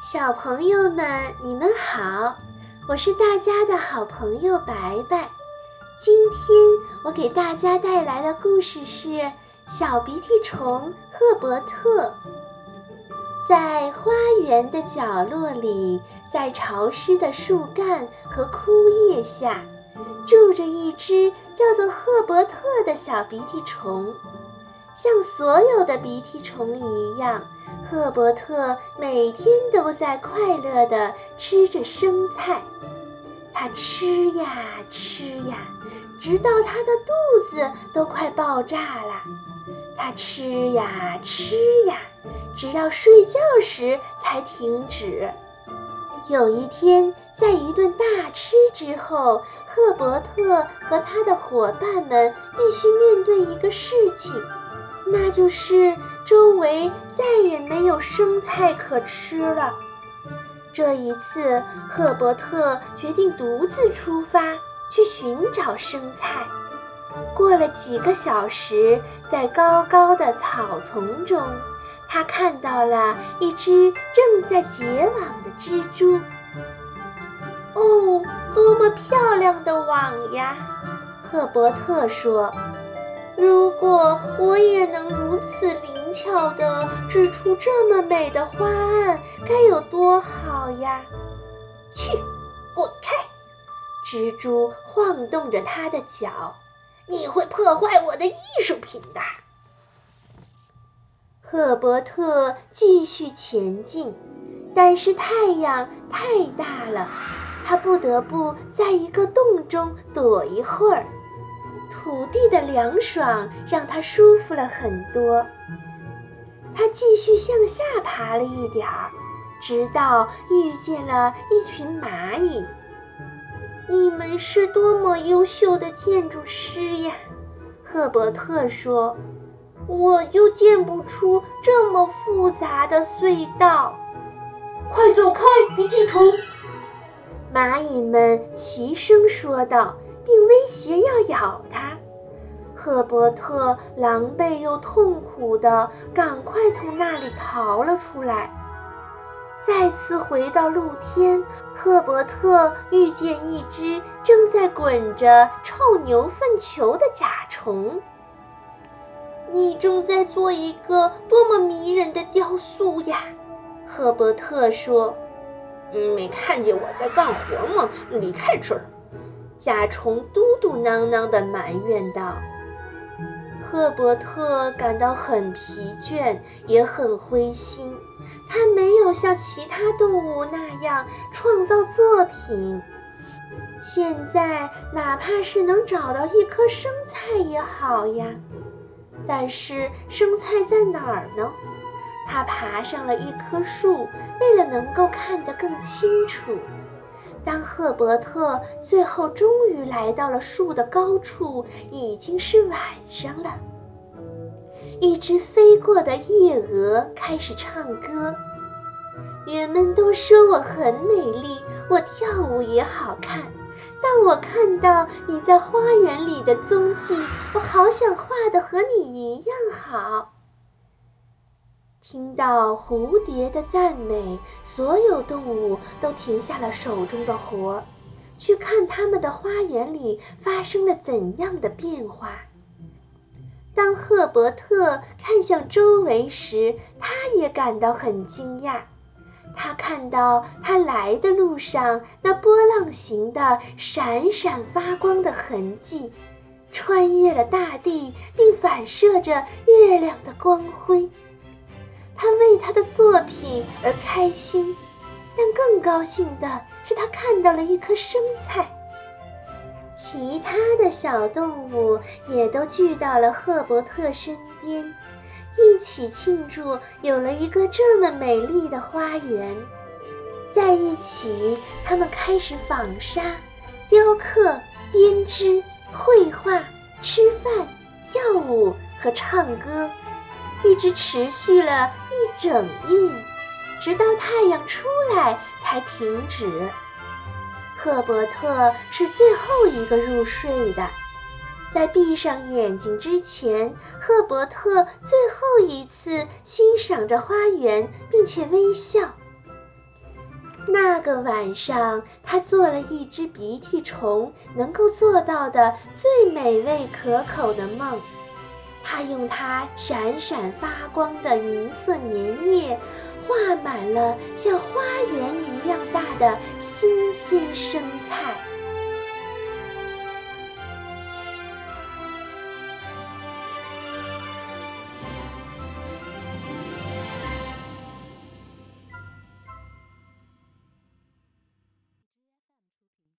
小朋友们，你们好，我是大家的好朋友白白。今天我给大家带来的故事是《小鼻涕虫赫伯特》。在花园的角落里，在潮湿的树干和枯叶下，住着一只叫做赫伯特的小鼻涕虫。像所有的鼻涕虫一样，赫伯特每天都在快乐地吃着生菜。他吃呀吃呀，直到他的肚子都快爆炸了。他吃呀吃呀，直到睡觉时才停止。有一天，在一顿大吃之后，赫伯特和他的伙伴们必须面对一个事情，那就是周围再也没有生菜可吃了。这一次，赫伯特决定独自出发去寻找生菜。过了几个小时，在高高的草丛中，他看到了一只正在结网的蜘蛛。哦，多么漂亮的网呀！赫伯特说：“如果我也能如此灵。”巧的织出这么美的花案，该有多好呀！去，滚开！蜘蛛晃动着它的脚，你会破坏我的艺术品的。赫伯特继续前进，但是太阳太大了，他不得不在一个洞中躲一会儿。土地的凉爽让他舒服了很多。他继续向下爬了一点儿，直到遇见了一群蚂蚁。你们是多么优秀的建筑师呀！赫伯特说：“我又建不出这么复杂的隧道。”快走开，鼻涕虫！蚂蚁们齐声说道，并威胁要咬他。赫伯特狼狈又痛苦地赶快从那里逃了出来。再次回到露天，赫伯特遇见一只正在滚着臭牛粪球的甲虫。你正在做一个多么迷人的雕塑呀！赫伯特说。嗯，没看见我在干活吗？离开这儿！甲虫嘟嘟囔囔地埋怨道。赫伯特感到很疲倦，也很灰心。他没有像其他动物那样创造作品。现在，哪怕是能找到一颗生菜也好呀。但是，生菜在哪儿呢？他爬上了一棵树，为了能够看得更清楚。当赫伯特最后终于来到了树的高处，已经是晚上了。一只飞过的夜蛾开始唱歌。人们都说我很美丽，我跳舞也好看。当我看到你在花园里的踪迹，我好想画的和你一样好。听到蝴蝶的赞美，所有动物都停下了手中的活儿，去看他们的花园里发生了怎样的变化。当赫伯特看向周围时，他也感到很惊讶。他看到他来的路上那波浪形的、闪闪发光的痕迹，穿越了大地，并反射着月亮的光辉。他为他的作品而开心，但更高兴的是，他看到了一颗生菜。其他的小动物也都聚到了赫伯特身边，一起庆祝有了一个这么美丽的花园。在一起，他们开始纺纱、雕刻、编织、绘画、吃饭、跳舞和唱歌。一直持续了一整夜，直到太阳出来才停止。赫伯特是最后一个入睡的。在闭上眼睛之前，赫伯特最后一次欣赏着花园，并且微笑。那个晚上，他做了一只鼻涕虫能够做到的最美味可口的梦。他用它闪闪发光的银色粘液，画满了像花园一样大的新鲜生菜。